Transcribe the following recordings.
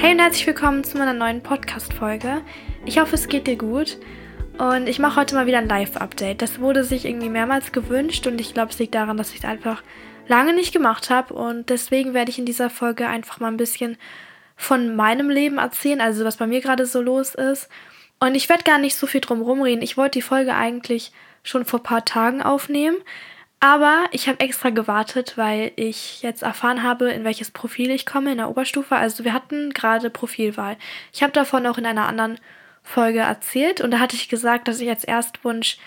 Hey und herzlich willkommen zu meiner neuen Podcast-Folge. Ich hoffe, es geht dir gut. Und ich mache heute mal wieder ein Live-Update. Das wurde sich irgendwie mehrmals gewünscht und ich glaube, es liegt daran, dass ich es einfach lange nicht gemacht habe. Und deswegen werde ich in dieser Folge einfach mal ein bisschen von meinem Leben erzählen, also was bei mir gerade so los ist. Und ich werde gar nicht so viel drum rumreden. Ich wollte die Folge eigentlich schon vor ein paar Tagen aufnehmen. Aber ich habe extra gewartet, weil ich jetzt erfahren habe, in welches Profil ich komme in der Oberstufe. Also wir hatten gerade Profilwahl. Ich habe davon auch in einer anderen Folge erzählt und da hatte ich gesagt, dass ich als Erstwunsch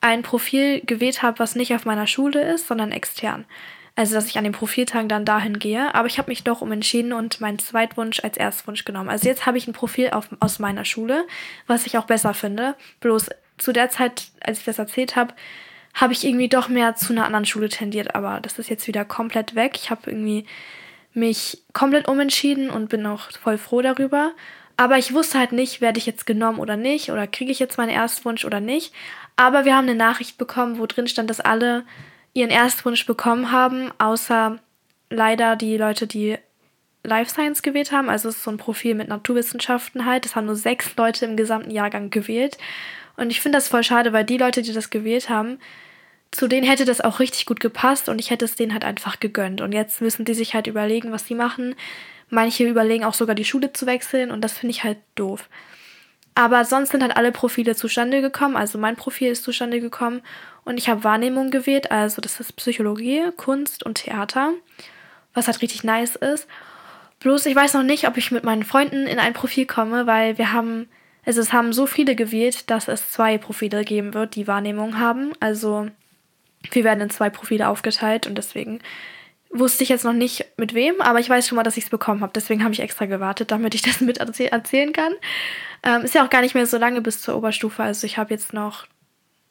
ein Profil gewählt habe, was nicht auf meiner Schule ist, sondern extern. Also dass ich an den Profiltagen dann dahin gehe. Aber ich habe mich doch umentschieden und meinen Zweitwunsch als Erstwunsch genommen. Also jetzt habe ich ein Profil auf, aus meiner Schule, was ich auch besser finde. Bloß zu der Zeit, als ich das erzählt habe, habe ich irgendwie doch mehr zu einer anderen Schule tendiert, aber das ist jetzt wieder komplett weg. Ich habe irgendwie mich komplett umentschieden und bin auch voll froh darüber. Aber ich wusste halt nicht, werde ich jetzt genommen oder nicht oder kriege ich jetzt meinen Erstwunsch oder nicht. Aber wir haben eine Nachricht bekommen, wo drin stand, dass alle ihren Erstwunsch bekommen haben, außer leider die Leute, die Life Science gewählt haben. Also es ist so ein Profil mit Naturwissenschaften halt. Das haben nur sechs Leute im gesamten Jahrgang gewählt. Und ich finde das voll schade, weil die Leute, die das gewählt haben, zu denen hätte das auch richtig gut gepasst und ich hätte es denen halt einfach gegönnt. Und jetzt müssen die sich halt überlegen, was sie machen. Manche überlegen auch sogar die Schule zu wechseln und das finde ich halt doof. Aber sonst sind halt alle Profile zustande gekommen. Also mein Profil ist zustande gekommen und ich habe Wahrnehmung gewählt. Also das ist Psychologie, Kunst und Theater, was halt richtig nice ist. Bloß ich weiß noch nicht, ob ich mit meinen Freunden in ein Profil komme, weil wir haben also es haben so viele gewählt, dass es zwei Profile geben wird, die Wahrnehmung haben. Also wir werden in zwei Profile aufgeteilt und deswegen wusste ich jetzt noch nicht mit wem, aber ich weiß schon mal, dass ich es bekommen habe. Deswegen habe ich extra gewartet, damit ich das mit erzählen kann. Ähm, ist ja auch gar nicht mehr so lange bis zur Oberstufe. Also ich habe jetzt noch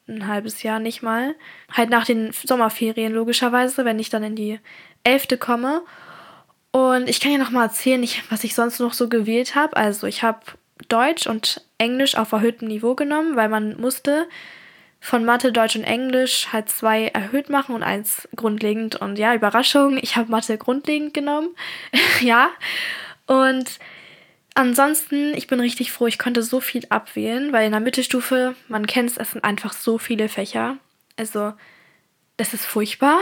ein halbes Jahr nicht mal. Halt nach den Sommerferien logischerweise, wenn ich dann in die elfte komme. Und ich kann ja noch mal erzählen, ich, was ich sonst noch so gewählt habe. Also ich habe Deutsch und Englisch auf erhöhtem Niveau genommen, weil man musste von Mathe, Deutsch und Englisch halt zwei erhöht machen und eins grundlegend. Und ja, Überraschung, ich habe Mathe grundlegend genommen. ja. Und ansonsten, ich bin richtig froh, ich konnte so viel abwählen, weil in der Mittelstufe, man kennt es, es sind einfach so viele Fächer. Also, das ist furchtbar.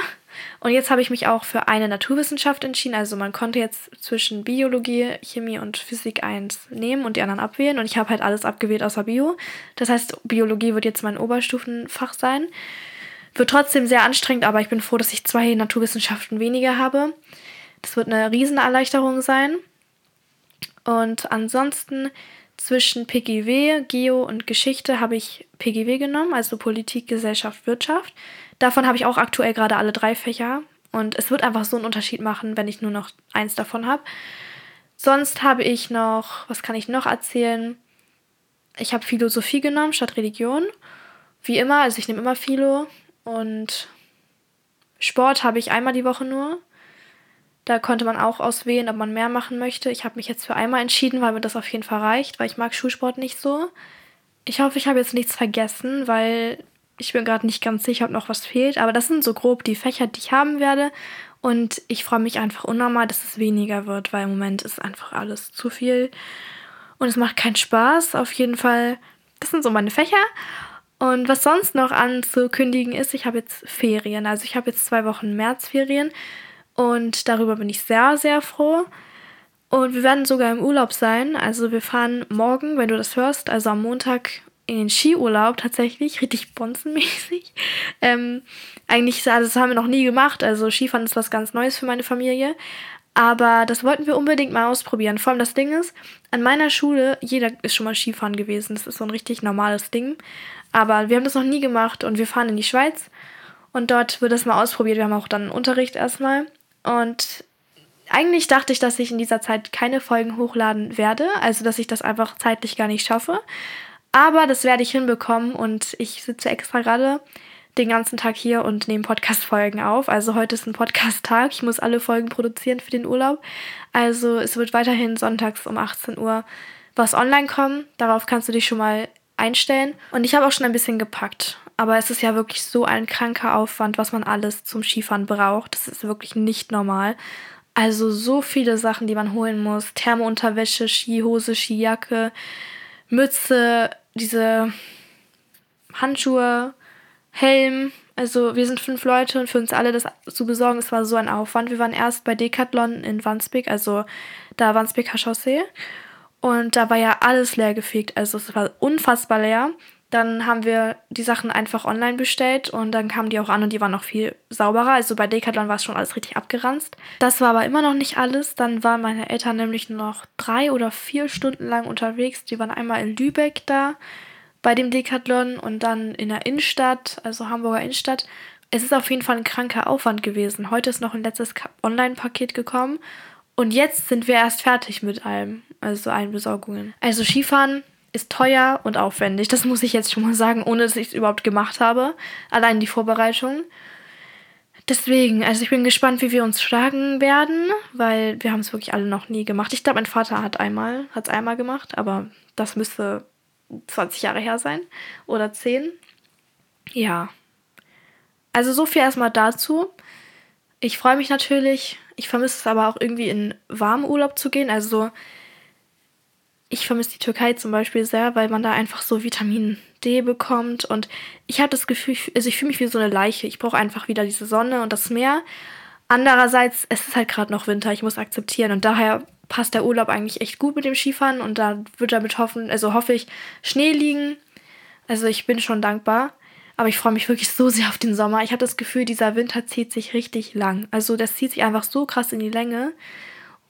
Und jetzt habe ich mich auch für eine Naturwissenschaft entschieden. Also man konnte jetzt zwischen Biologie, Chemie und Physik 1 nehmen und die anderen abwählen. Und ich habe halt alles abgewählt außer Bio. Das heißt, Biologie wird jetzt mein Oberstufenfach sein. Wird trotzdem sehr anstrengend, aber ich bin froh, dass ich zwei Naturwissenschaften weniger habe. Das wird eine Riesenerleichterung sein. Und ansonsten zwischen PGW, Geo und Geschichte habe ich PGW genommen, also Politik, Gesellschaft, Wirtschaft. Davon habe ich auch aktuell gerade alle drei Fächer. Und es wird einfach so einen Unterschied machen, wenn ich nur noch eins davon habe. Sonst habe ich noch, was kann ich noch erzählen? Ich habe Philosophie genommen statt Religion. Wie immer, also ich nehme immer Philo. Und Sport habe ich einmal die Woche nur. Da konnte man auch auswählen, ob man mehr machen möchte. Ich habe mich jetzt für einmal entschieden, weil mir das auf jeden Fall reicht, weil ich mag Schulsport nicht so. Ich hoffe, ich habe jetzt nichts vergessen, weil ich bin gerade nicht ganz sicher, ob noch was fehlt, aber das sind so grob die Fächer, die ich haben werde. Und ich freue mich einfach unnormal, dass es weniger wird, weil im Moment ist einfach alles zu viel. Und es macht keinen Spaß. Auf jeden Fall, das sind so meine Fächer. Und was sonst noch anzukündigen ist, ich habe jetzt Ferien. Also ich habe jetzt zwei Wochen Märzferien. Und darüber bin ich sehr, sehr froh. Und wir werden sogar im Urlaub sein. Also wir fahren morgen, wenn du das hörst, also am Montag in den Skiurlaub tatsächlich, richtig bonzenmäßig. Ähm, eigentlich, also das haben wir noch nie gemacht. Also Skifahren ist was ganz Neues für meine Familie. Aber das wollten wir unbedingt mal ausprobieren. Vor allem das Ding ist, an meiner Schule, jeder ist schon mal Skifahren gewesen. Das ist so ein richtig normales Ding. Aber wir haben das noch nie gemacht und wir fahren in die Schweiz. Und dort wird das mal ausprobiert. Wir haben auch dann Unterricht erstmal. Und eigentlich dachte ich, dass ich in dieser Zeit keine Folgen hochladen werde. Also, dass ich das einfach zeitlich gar nicht schaffe. Aber das werde ich hinbekommen und ich sitze extra gerade den ganzen Tag hier und nehme Podcast-Folgen auf. Also heute ist ein Podcast-Tag. Ich muss alle Folgen produzieren für den Urlaub. Also es wird weiterhin sonntags um 18 Uhr was online kommen. Darauf kannst du dich schon mal einstellen. Und ich habe auch schon ein bisschen gepackt. Aber es ist ja wirklich so ein kranker Aufwand, was man alles zum Skifahren braucht. Das ist wirklich nicht normal. Also so viele Sachen, die man holen muss. Thermounterwäsche, Skihose, Skijacke, Mütze, diese Handschuhe, Helm. Also wir sind fünf Leute und für uns alle das zu besorgen, es war so ein Aufwand. Wir waren erst bei Decathlon in Wandsbek, also da Wandsbeker Chaussee. Und da war ja alles leer gefegt. Also es war unfassbar leer. Dann haben wir die Sachen einfach online bestellt und dann kamen die auch an und die waren noch viel sauberer. Also bei Decathlon war es schon alles richtig abgeranzt. Das war aber immer noch nicht alles. Dann waren meine Eltern nämlich noch drei oder vier Stunden lang unterwegs. Die waren einmal in Lübeck da bei dem Decathlon und dann in der Innenstadt, also Hamburger Innenstadt. Es ist auf jeden Fall ein kranker Aufwand gewesen. Heute ist noch ein letztes Online-Paket gekommen und jetzt sind wir erst fertig mit allem, also allen Besorgungen. Also Skifahren ist teuer und aufwendig. Das muss ich jetzt schon mal sagen, ohne dass ich es überhaupt gemacht habe. Allein die Vorbereitung. Deswegen, also ich bin gespannt, wie wir uns schlagen werden, weil wir haben es wirklich alle noch nie gemacht. Ich glaube, mein Vater hat einmal, hat es einmal gemacht, aber das müsste 20 Jahre her sein oder 10. Ja. Also so viel erstmal dazu. Ich freue mich natürlich. Ich vermisse es aber auch irgendwie in warmen Urlaub zu gehen. Also ich vermisse die Türkei zum Beispiel sehr, weil man da einfach so Vitamin D bekommt. Und ich habe das Gefühl, also ich fühle mich wie so eine Leiche. Ich brauche einfach wieder diese Sonne und das Meer. Andererseits, es ist halt gerade noch Winter, ich muss akzeptieren. Und daher passt der Urlaub eigentlich echt gut mit dem Skifahren. Und da wird damit hoffen, also hoffe ich, Schnee liegen. Also ich bin schon dankbar. Aber ich freue mich wirklich so sehr auf den Sommer. Ich habe das Gefühl, dieser Winter zieht sich richtig lang. Also das zieht sich einfach so krass in die Länge.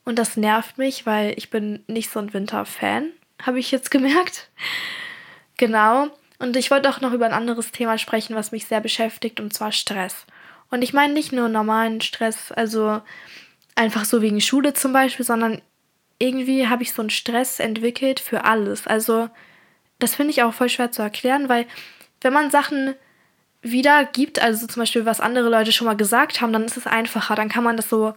Und das nervt mich, weil ich bin nicht so ein Winterfan, habe ich jetzt gemerkt. Genau. Und ich wollte auch noch über ein anderes Thema sprechen, was mich sehr beschäftigt, und zwar Stress. Und ich meine nicht nur normalen Stress, also einfach so wegen Schule zum Beispiel, sondern irgendwie habe ich so einen Stress entwickelt für alles. Also das finde ich auch voll schwer zu erklären, weil wenn man Sachen wiedergibt, also zum Beispiel was andere Leute schon mal gesagt haben, dann ist es einfacher. Dann kann man das so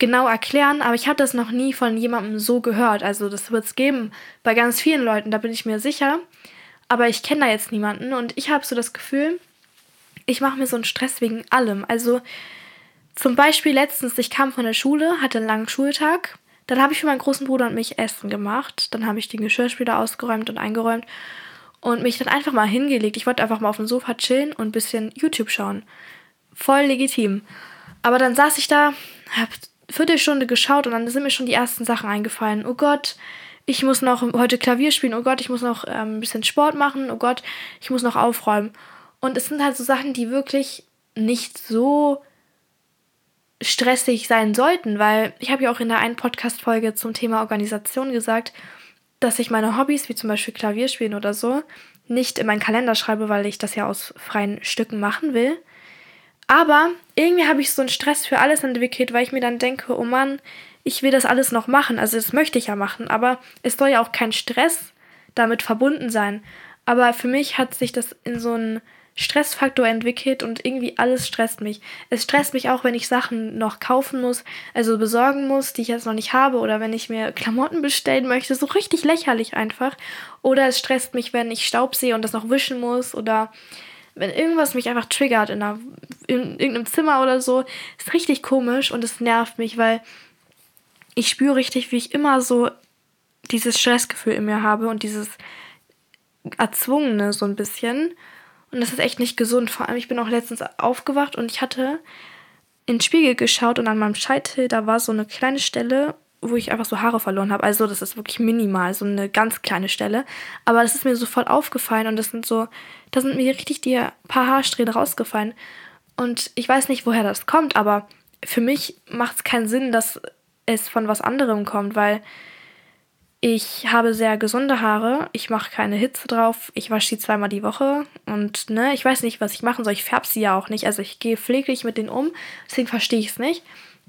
genau erklären, aber ich habe das noch nie von jemandem so gehört. Also das wird es geben bei ganz vielen Leuten, da bin ich mir sicher. Aber ich kenne da jetzt niemanden und ich habe so das Gefühl, ich mache mir so einen Stress wegen allem. Also zum Beispiel letztens, ich kam von der Schule, hatte einen langen Schultag. Dann habe ich für meinen großen Bruder und mich Essen gemacht. Dann habe ich den Geschirrspüler ausgeräumt und eingeräumt und mich dann einfach mal hingelegt. Ich wollte einfach mal auf dem Sofa chillen und ein bisschen YouTube schauen. Voll legitim. Aber dann saß ich da, habe Viertelstunde geschaut und dann sind mir schon die ersten Sachen eingefallen. Oh Gott, ich muss noch heute Klavier spielen. Oh Gott, ich muss noch ähm, ein bisschen Sport machen. Oh Gott, ich muss noch aufräumen. Und es sind halt so Sachen, die wirklich nicht so stressig sein sollten, weil ich habe ja auch in der einen Podcast-Folge zum Thema Organisation gesagt, dass ich meine Hobbys, wie zum Beispiel Klavierspielen oder so, nicht in meinen Kalender schreibe, weil ich das ja aus freien Stücken machen will, aber irgendwie habe ich so einen Stress für alles entwickelt, weil ich mir dann denke, oh Mann, ich will das alles noch machen. Also das möchte ich ja machen, aber es soll ja auch kein Stress damit verbunden sein. Aber für mich hat sich das in so einen Stressfaktor entwickelt und irgendwie alles stresst mich. Es stresst mich auch, wenn ich Sachen noch kaufen muss, also besorgen muss, die ich jetzt noch nicht habe, oder wenn ich mir Klamotten bestellen möchte, so richtig lächerlich einfach. Oder es stresst mich, wenn ich Staub sehe und das noch wischen muss, oder wenn irgendwas mich einfach triggert in, einer, in irgendeinem Zimmer oder so, ist richtig komisch und es nervt mich, weil ich spüre richtig, wie ich immer so dieses Stressgefühl in mir habe und dieses Erzwungene so ein bisschen. Und das ist echt nicht gesund. Vor allem, ich bin auch letztens aufgewacht und ich hatte in den Spiegel geschaut und an meinem Scheitel, da war so eine kleine Stelle, wo ich einfach so Haare verloren habe. Also das ist wirklich minimal, so eine ganz kleine Stelle. Aber das ist mir sofort aufgefallen und das sind so, da sind mir richtig die paar Haarsträhne rausgefallen. Und ich weiß nicht, woher das kommt, aber für mich macht es keinen Sinn, dass es von was anderem kommt, weil ich habe sehr gesunde Haare, ich mache keine Hitze drauf, ich wasche sie zweimal die Woche und ne, ich weiß nicht, was ich machen soll. Ich färbe sie ja auch nicht, also ich gehe pfleglich mit denen um, deswegen verstehe ich es nicht.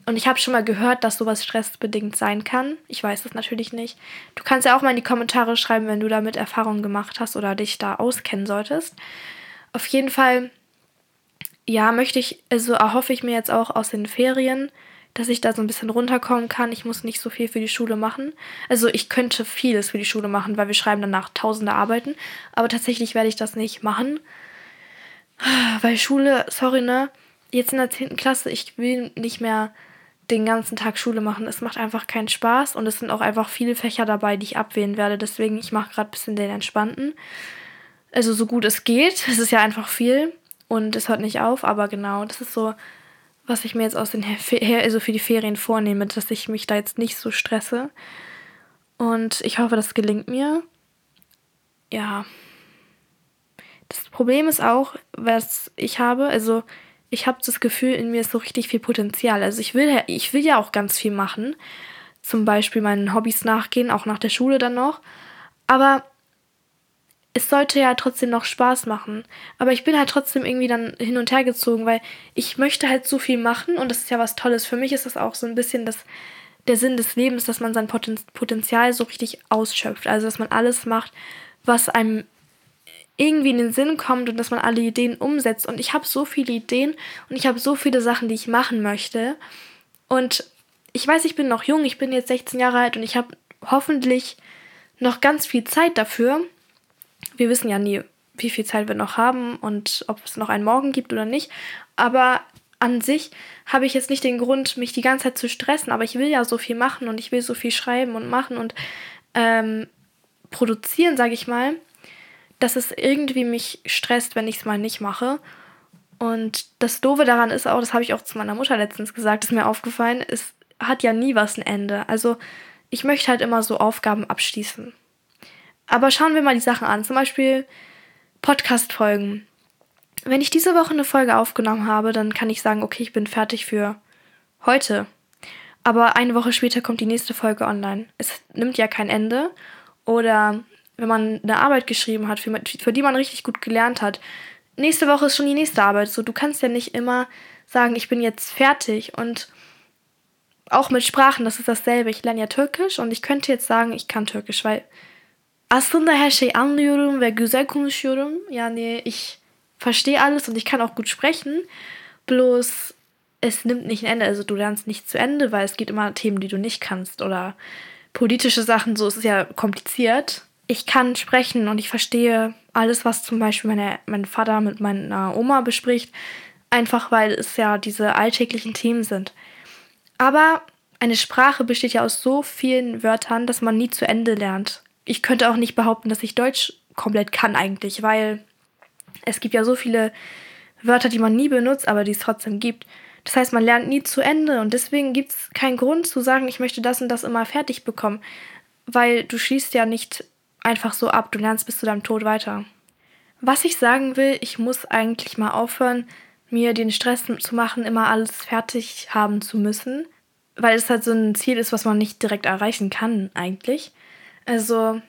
Und ich habe schon mal gehört, dass sowas stressbedingt sein kann. Ich weiß es natürlich nicht. Du kannst ja auch mal in die Kommentare schreiben, wenn du damit Erfahrungen gemacht hast oder dich da auskennen solltest. Auf jeden Fall, ja, möchte ich, also erhoffe ich mir jetzt auch aus den Ferien, dass ich da so ein bisschen runterkommen kann. Ich muss nicht so viel für die Schule machen. Also ich könnte vieles für die Schule machen, weil wir schreiben danach tausende Arbeiten. Aber tatsächlich werde ich das nicht machen. Weil Schule, sorry, ne? Jetzt in der 10. Klasse, ich will nicht mehr den ganzen Tag Schule machen. Es macht einfach keinen Spaß und es sind auch einfach viele Fächer dabei, die ich abwählen werde. Deswegen, ich mache gerade ein bisschen den entspannten. Also so gut es geht. Es ist ja einfach viel und es hört nicht auf, aber genau, das ist so, was ich mir jetzt aus den also für die Ferien vornehme, dass ich mich da jetzt nicht so stresse. Und ich hoffe, das gelingt mir. Ja. Das Problem ist auch, was ich habe, also ich habe das Gefühl, in mir ist so richtig viel Potenzial. Also ich will, ich will ja auch ganz viel machen. Zum Beispiel meinen Hobbys nachgehen, auch nach der Schule dann noch. Aber es sollte ja trotzdem noch Spaß machen. Aber ich bin halt trotzdem irgendwie dann hin und her gezogen, weil ich möchte halt so viel machen und das ist ja was Tolles. Für mich ist das auch so ein bisschen das, der Sinn des Lebens, dass man sein Potenzial so richtig ausschöpft. Also dass man alles macht, was einem irgendwie in den Sinn kommt und dass man alle Ideen umsetzt. Und ich habe so viele Ideen und ich habe so viele Sachen, die ich machen möchte. Und ich weiß, ich bin noch jung, ich bin jetzt 16 Jahre alt und ich habe hoffentlich noch ganz viel Zeit dafür. Wir wissen ja nie, wie viel Zeit wir noch haben und ob es noch einen Morgen gibt oder nicht. Aber an sich habe ich jetzt nicht den Grund, mich die ganze Zeit zu stressen, aber ich will ja so viel machen und ich will so viel schreiben und machen und ähm, produzieren, sage ich mal dass es irgendwie mich stresst, wenn ich es mal nicht mache. Und das Doofe daran ist auch, das habe ich auch zu meiner Mutter letztens gesagt, ist mir aufgefallen, es hat ja nie was ein Ende. Also ich möchte halt immer so Aufgaben abschließen. Aber schauen wir mal die Sachen an. Zum Beispiel Podcast-Folgen. Wenn ich diese Woche eine Folge aufgenommen habe, dann kann ich sagen, okay, ich bin fertig für heute. Aber eine Woche später kommt die nächste Folge online. Es nimmt ja kein Ende. Oder wenn man eine Arbeit geschrieben hat, für, für die man richtig gut gelernt hat, nächste Woche ist schon die nächste Arbeit. So, du kannst ja nicht immer sagen, ich bin jetzt fertig. Und auch mit Sprachen, das ist dasselbe. Ich lerne ja Türkisch und ich könnte jetzt sagen, ich kann Türkisch, weil aslında her şeyi anlıyorum ve güzel konuşuyorum. Yani ich verstehe alles und ich kann auch gut sprechen. Bloß es nimmt nicht ein Ende. Also du lernst nicht zu Ende, weil es gibt immer Themen, die du nicht kannst oder politische Sachen. So es ist ja kompliziert ich kann sprechen und ich verstehe alles, was zum Beispiel meine, mein Vater mit meiner Oma bespricht, einfach weil es ja diese alltäglichen Themen sind. Aber eine Sprache besteht ja aus so vielen Wörtern, dass man nie zu Ende lernt. Ich könnte auch nicht behaupten, dass ich Deutsch komplett kann eigentlich, weil es gibt ja so viele Wörter, die man nie benutzt, aber die es trotzdem gibt. Das heißt, man lernt nie zu Ende und deswegen gibt es keinen Grund zu sagen, ich möchte das und das immer fertig bekommen, weil du schließt ja nicht einfach so ab. Du lernst bis zu deinem Tod weiter. Was ich sagen will, ich muss eigentlich mal aufhören, mir den Stress zu machen, immer alles fertig haben zu müssen, weil es halt so ein Ziel ist, was man nicht direkt erreichen kann eigentlich. Also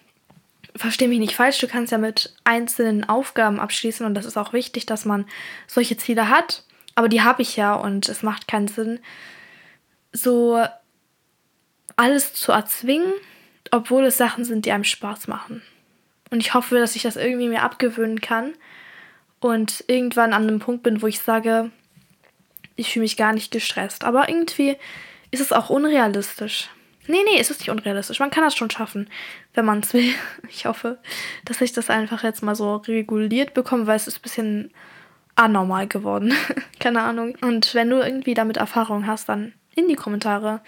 verstehe mich nicht falsch, du kannst ja mit einzelnen Aufgaben abschließen und das ist auch wichtig, dass man solche Ziele hat, aber die habe ich ja und es macht keinen Sinn, so alles zu erzwingen obwohl es Sachen sind, die einem Spaß machen. Und ich hoffe, dass ich das irgendwie mir abgewöhnen kann und irgendwann an einem Punkt bin, wo ich sage, ich fühle mich gar nicht gestresst. Aber irgendwie ist es auch unrealistisch. Nee, nee, es ist nicht unrealistisch. Man kann das schon schaffen, wenn man es will. Ich hoffe, dass ich das einfach jetzt mal so reguliert bekomme, weil es ist ein bisschen anormal geworden. Keine Ahnung. Und wenn du irgendwie damit Erfahrung hast, dann in die Kommentare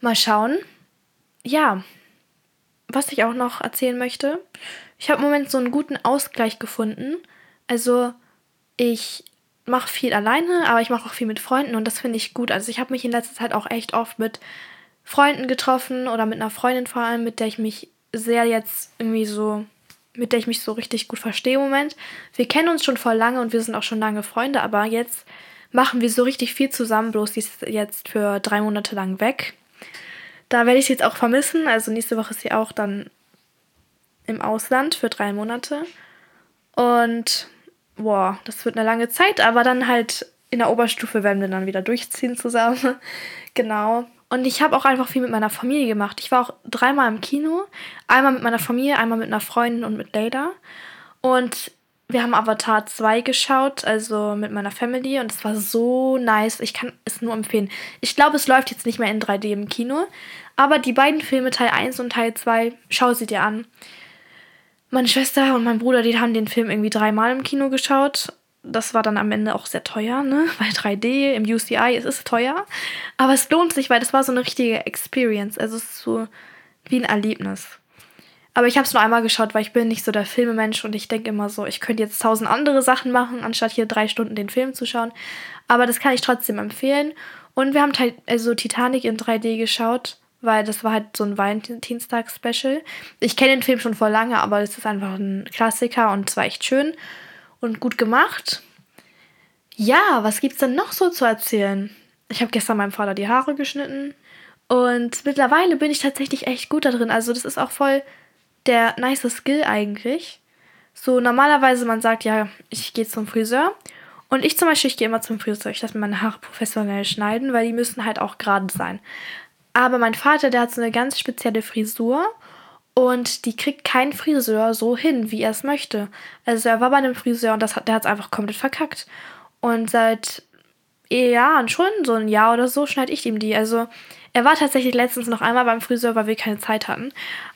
mal schauen ja, was ich auch noch erzählen möchte, ich habe im Moment so einen guten Ausgleich gefunden. Also ich mache viel alleine, aber ich mache auch viel mit Freunden und das finde ich gut. Also ich habe mich in letzter Zeit auch echt oft mit Freunden getroffen oder mit einer Freundin vor allem, mit der ich mich sehr jetzt irgendwie so, mit der ich mich so richtig gut verstehe im Moment. Wir kennen uns schon voll lange und wir sind auch schon lange Freunde, aber jetzt machen wir so richtig viel zusammen, bloß die ist jetzt für drei Monate lang weg. Da werde ich sie jetzt auch vermissen. Also nächste Woche ist sie auch dann im Ausland für drei Monate. Und boah, das wird eine lange Zeit, aber dann halt in der Oberstufe werden wir dann wieder durchziehen zusammen. genau. Und ich habe auch einfach viel mit meiner Familie gemacht. Ich war auch dreimal im Kino. Einmal mit meiner Familie, einmal mit einer Freundin und mit Leila. Und wir haben Avatar 2 geschaut, also mit meiner Family und es war so nice. Ich kann es nur empfehlen. Ich glaube, es läuft jetzt nicht mehr in 3D im Kino, aber die beiden Filme, Teil 1 und Teil 2, schau sie dir an. Meine Schwester und mein Bruder, die haben den Film irgendwie dreimal im Kino geschaut das war dann am Ende auch sehr teuer, ne? Weil 3D im UCI, es ist teuer. Aber es lohnt sich, weil das war so eine richtige Experience. Also es ist so wie ein Erlebnis. Aber ich habe es nur einmal geschaut, weil ich bin nicht so der Filmemensch und ich denke immer so, ich könnte jetzt tausend andere Sachen machen, anstatt hier drei Stunden den Film zu schauen. Aber das kann ich trotzdem empfehlen. Und wir haben also Titanic in 3D geschaut, weil das war halt so ein Valentinstag-Special. Ich kenne den Film schon vor lange, aber es ist einfach ein Klassiker und es war echt schön und gut gemacht. Ja, was gibt's denn noch so zu erzählen? Ich habe gestern meinem Vater die Haare geschnitten und mittlerweile bin ich tatsächlich echt gut da drin. Also das ist auch voll der nice Skill eigentlich. So normalerweise man sagt ja, ich gehe zum Friseur und ich zum Beispiel, ich gehe immer zum Friseur. Ich lasse mir meine Haare professionell schneiden, weil die müssen halt auch gerade sein. Aber mein Vater, der hat so eine ganz spezielle Frisur und die kriegt kein Friseur so hin, wie er es möchte. Also er war bei einem Friseur und das der hat es einfach komplett verkackt. Und seit Jahren, schon so ein Jahr oder so, schneide ich ihm die. Also er war tatsächlich letztens noch einmal beim Friseur, weil wir keine Zeit hatten.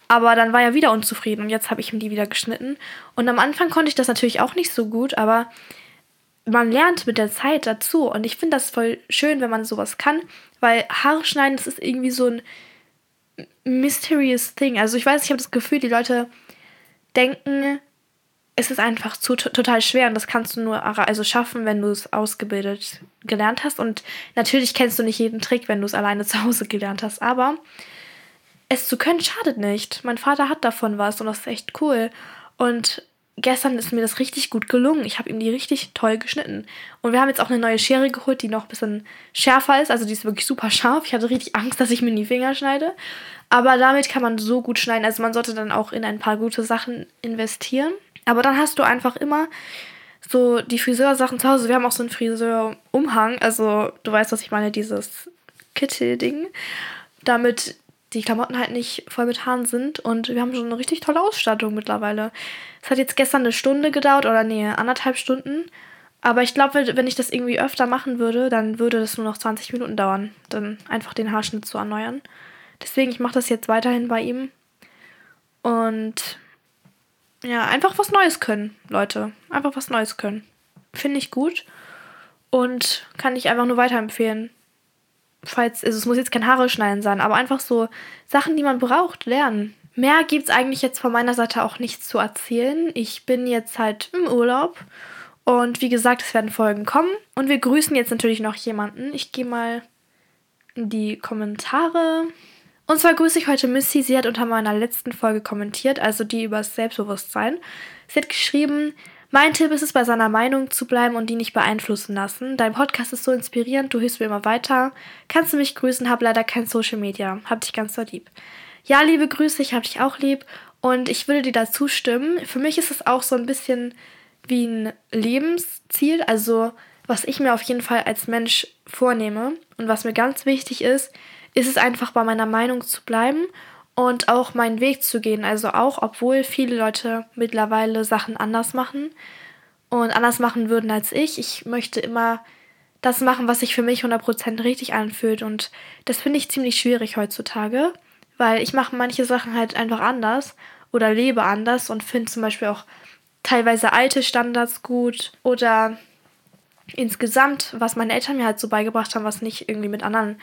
Aber dann war er wieder unzufrieden und jetzt habe ich ihm die wieder geschnitten. Und am Anfang konnte ich das natürlich auch nicht so gut, aber man lernt mit der Zeit dazu. Und ich finde das voll schön, wenn man sowas kann, weil Haare schneiden, das ist irgendwie so ein mysterious thing. Also ich weiß, ich habe das Gefühl, die Leute denken, es ist einfach zu, total schwer und das kannst du nur also schaffen, wenn du es ausgebildet gelernt hast. Und natürlich kennst du nicht jeden Trick, wenn du es alleine zu Hause gelernt hast. Aber es zu können schadet nicht. Mein Vater hat davon was und das ist echt cool. Und gestern ist mir das richtig gut gelungen. Ich habe ihm die richtig toll geschnitten. Und wir haben jetzt auch eine neue Schere geholt, die noch ein bisschen schärfer ist. Also die ist wirklich super scharf. Ich hatte richtig Angst, dass ich mir in die Finger schneide. Aber damit kann man so gut schneiden. Also man sollte dann auch in ein paar gute Sachen investieren. Aber dann hast du einfach immer so die Friseursachen zu Hause. Wir haben auch so einen Friseurumhang. Also du weißt, was ich meine, dieses Kittel-Ding. Damit die Klamotten halt nicht voll Haaren sind. Und wir haben schon eine richtig tolle Ausstattung mittlerweile. Es hat jetzt gestern eine Stunde gedauert oder nee, anderthalb Stunden. Aber ich glaube, wenn ich das irgendwie öfter machen würde, dann würde das nur noch 20 Minuten dauern, dann einfach den Haarschnitt zu erneuern. Deswegen, ich mache das jetzt weiterhin bei ihm. Und ja, einfach was Neues können, Leute. Einfach was Neues können. Finde ich gut. Und kann ich einfach nur weiterempfehlen falls, also es muss jetzt kein Haare schneiden sein, aber einfach so Sachen, die man braucht, lernen. Mehr gibt es eigentlich jetzt von meiner Seite auch nichts zu erzählen. Ich bin jetzt halt im Urlaub und wie gesagt, es werden Folgen kommen und wir grüßen jetzt natürlich noch jemanden. Ich gehe mal in die Kommentare. Und zwar grüße ich heute Missy. Sie hat unter meiner letzten Folge kommentiert, also die über das Selbstbewusstsein. Sie hat geschrieben, mein Tipp ist es, bei seiner Meinung zu bleiben und die nicht beeinflussen lassen. Dein Podcast ist so inspirierend, du hilfst mir immer weiter. Kannst du mich grüßen, hab leider kein Social Media. Hab dich ganz so lieb. Ja, liebe Grüße, ich hab dich auch lieb und ich würde dir da zustimmen. Für mich ist es auch so ein bisschen wie ein Lebensziel, also was ich mir auf jeden Fall als Mensch vornehme und was mir ganz wichtig ist, ist es einfach bei meiner Meinung zu bleiben und auch meinen Weg zu gehen. Also auch, obwohl viele Leute mittlerweile Sachen anders machen und anders machen würden als ich. Ich möchte immer das machen, was sich für mich 100% richtig anfühlt. Und das finde ich ziemlich schwierig heutzutage, weil ich mache manche Sachen halt einfach anders oder lebe anders und finde zum Beispiel auch teilweise alte Standards gut oder insgesamt, was meine Eltern mir halt so beigebracht haben, was nicht irgendwie mit anderen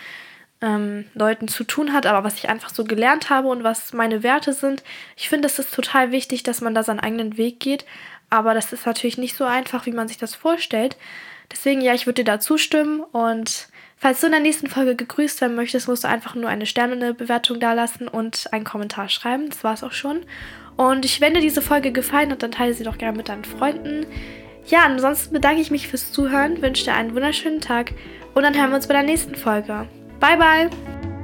ähm, Leuten zu tun hat, aber was ich einfach so gelernt habe und was meine Werte sind. Ich finde, es ist total wichtig, dass man da seinen eigenen Weg geht, aber das ist natürlich nicht so einfach, wie man sich das vorstellt. Deswegen, ja, ich würde dir da zustimmen und falls du in der nächsten Folge gegrüßt werden möchtest, musst du einfach nur eine Sternbewertung dalassen und einen Kommentar schreiben. Das war es auch schon. Und ich, wenn dir diese Folge gefallen hat, dann teile sie doch gerne mit deinen Freunden. Ja, ansonsten bedanke ich mich fürs Zuhören, wünsche dir einen wunderschönen Tag und dann hören wir uns bei der nächsten Folge. Bye bye.